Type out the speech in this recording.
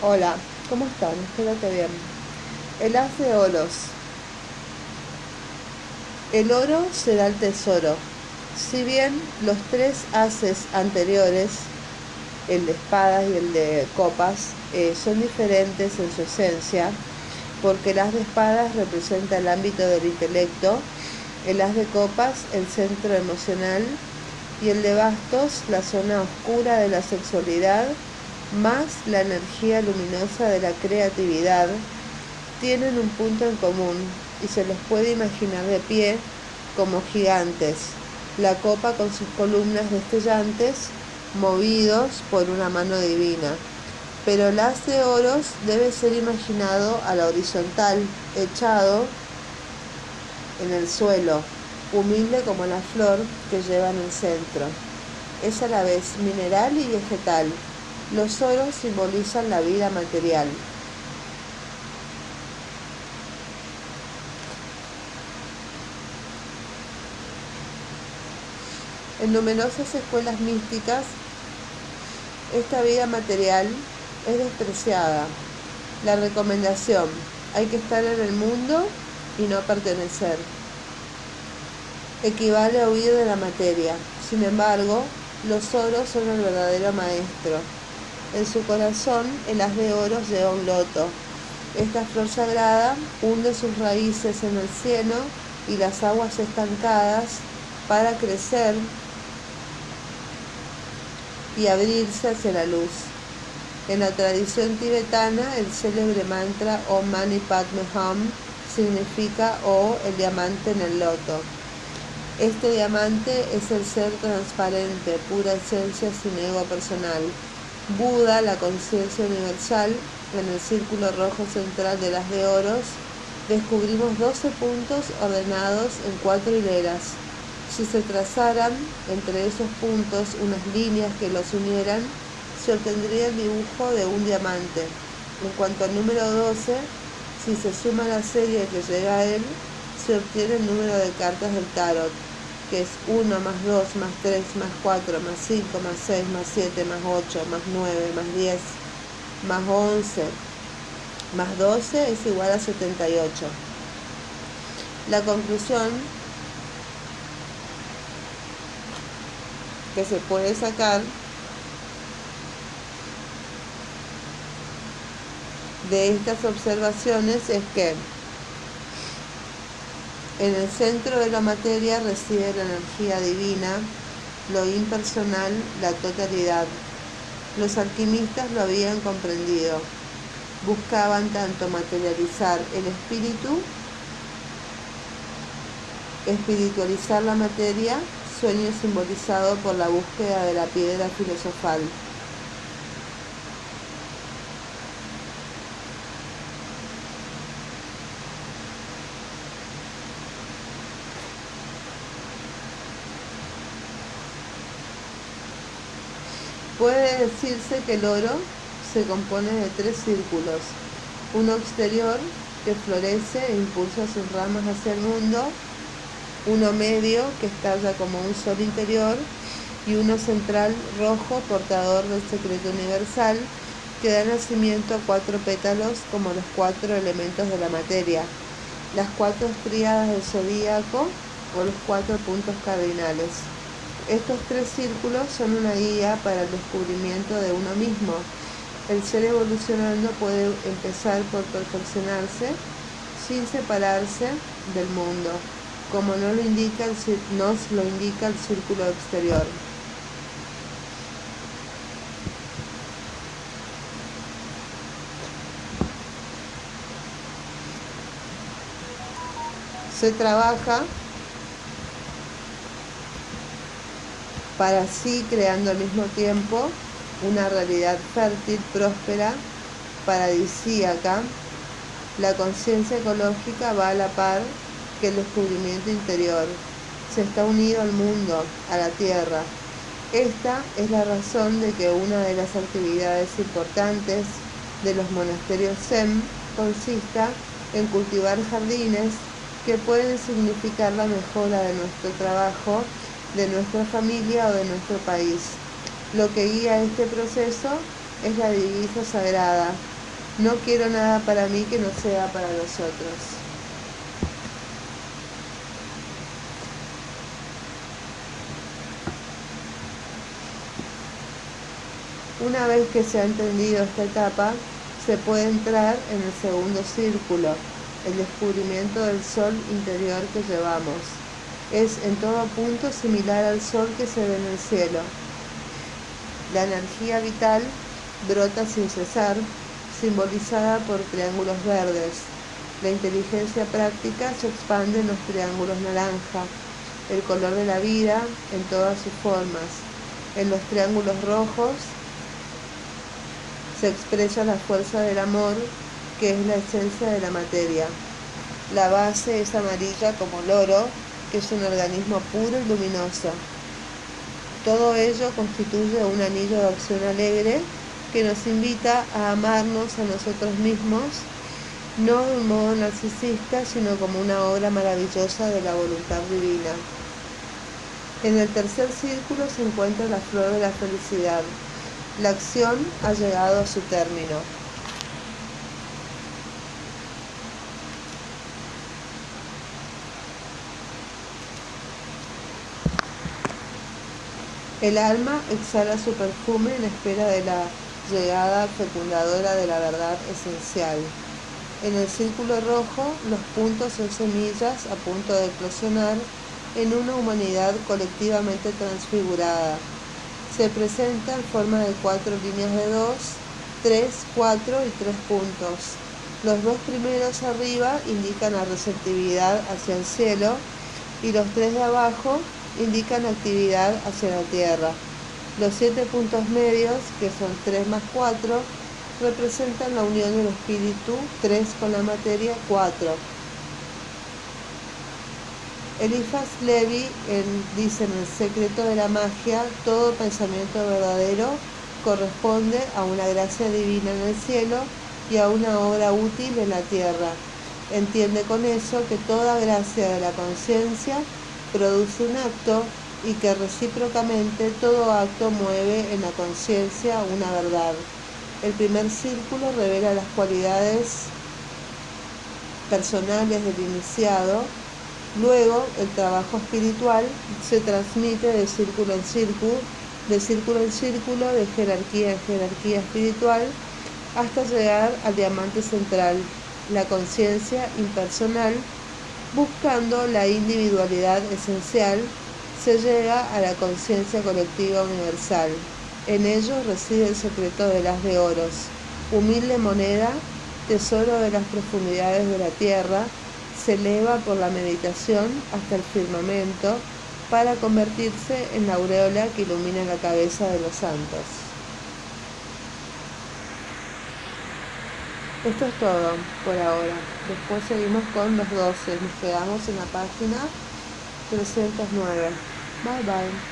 Hola, ¿cómo están? Espero que bien. El haz de oros. El oro será el tesoro. Si bien los tres haces anteriores, el de espadas y el de copas, eh, son diferentes en su esencia, porque el haz de espadas representa el ámbito del intelecto, el haz de copas el centro emocional y el de bastos la zona oscura de la sexualidad más la energía luminosa de la creatividad, tienen un punto en común y se los puede imaginar de pie como gigantes, la copa con sus columnas destellantes movidos por una mano divina. Pero el haz de oros debe ser imaginado a la horizontal, echado en el suelo, humilde como la flor que lleva en el centro. Es a la vez mineral y vegetal, los oros simbolizan la vida material. En numerosas escuelas místicas, esta vida material es despreciada. La recomendación, hay que estar en el mundo y no pertenecer. Equivale a huir de la materia. Sin embargo, los oros son el verdadero maestro. En su corazón el haz de oro lleva un loto. Esta flor sagrada hunde sus raíces en el cielo y las aguas estancadas para crecer y abrirse hacia la luz. En la tradición tibetana, el célebre mantra Om Mani Padme Hum significa O el diamante en el loto. Este diamante es el ser transparente, pura esencia sin ego personal. Buda, la conciencia universal, en el círculo rojo central de las de oros, descubrimos 12 puntos ordenados en cuatro hileras. Si se trazaran entre esos puntos unas líneas que los unieran, se obtendría el dibujo de un diamante. En cuanto al número 12, si se suma la serie que llega a él, se obtiene el número de cartas del tarot que es 1 más 2 más 3 más 4 más 5 más 6 más 7 más 8 más 9 más 10 más 11 más 12 es igual a 78. La conclusión que se puede sacar de estas observaciones es que en el centro de la materia reside la energía divina, lo impersonal, la totalidad. Los alquimistas lo habían comprendido. Buscaban tanto materializar el espíritu, espiritualizar la materia, sueño simbolizado por la búsqueda de la piedra filosofal. Puede decirse que el oro se compone de tres círculos, uno exterior que florece e impulsa sus ramas hacia el mundo, uno medio que estalla como un sol interior. Y uno central rojo portador del secreto universal que da nacimiento a cuatro pétalos como los cuatro elementos de la materia, las cuatro estriadas del zodíaco o los cuatro puntos cardinales. Estos tres círculos son una guía para el descubrimiento de uno mismo. El ser evolucionando puede empezar por perfeccionarse sin separarse del mundo, como no lo indica nos lo indica el círculo exterior. Se trabaja para así creando al mismo tiempo una realidad fértil, próspera, paradisíaca. La conciencia ecológica va a la par que el descubrimiento interior. Se está unido al mundo, a la tierra. Esta es la razón de que una de las actividades importantes de los monasterios Zen consista en cultivar jardines que pueden significar la mejora de nuestro trabajo de nuestra familia o de nuestro país. Lo que guía este proceso es la divisa sagrada, No quiero nada para mí que no sea para los otros. Una vez que se ha entendido esta etapa, se puede entrar en el segundo círculo, el descubrimiento del sol interior que llevamos. Es en todo punto similar al sol que se ve en el cielo. La energía vital brota sin cesar, simbolizada por triángulos verdes. La inteligencia práctica se expande en los triángulos naranja, el color de la vida en todas sus formas. En los triángulos rojos se expresa la fuerza del amor, que es la esencia de la materia. La base es amarilla como el oro, que es un organismo puro y luminoso. Todo ello constituye un anillo de acción alegre que nos invita a amarnos a nosotros mismos, no de un modo narcisista, sino como una obra maravillosa de la voluntad divina. En el tercer círculo se encuentra la flor de la felicidad, la acción ha llegado a su término. El alma exhala su perfume en espera de la llegada fecundadora de la verdad esencial. En el círculo rojo, los puntos son semillas a punto de eclosionar en una humanidad colectivamente transfigurada, se presenta en forma de cuatro líneas de dos, tres, cuatro y tres puntos. Los dos primeros arriba indican la receptividad hacia el cielo y los tres de abajo indican actividad hacia la tierra. Los siete puntos medios, que son tres más cuatro, representan la unión del espíritu, tres con la materia, cuatro. Eliphas Levi dice en El secreto de la magia, todo pensamiento verdadero corresponde a una gracia divina en el cielo y a una obra útil en la tierra. Entiende con eso que toda gracia de la conciencia produce un acto y que recíprocamente todo acto mueve en la conciencia una verdad. El primer círculo revela las cualidades personales del iniciado Luego, el trabajo espiritual se transmite de círculo en círculo, de círculo en círculo, de jerarquía en jerarquía espiritual, hasta llegar al diamante central, la conciencia impersonal, buscando la individualidad esencial, se llega a la conciencia colectiva universal. En ello reside el secreto de las de oros, humilde moneda, tesoro de las profundidades de la tierra, se eleva por la meditación hasta el firmamento para convertirse en la aureola que ilumina la cabeza de los santos. Esto es todo por ahora. Después seguimos con los 12. Nos quedamos en la página 309. Bye bye.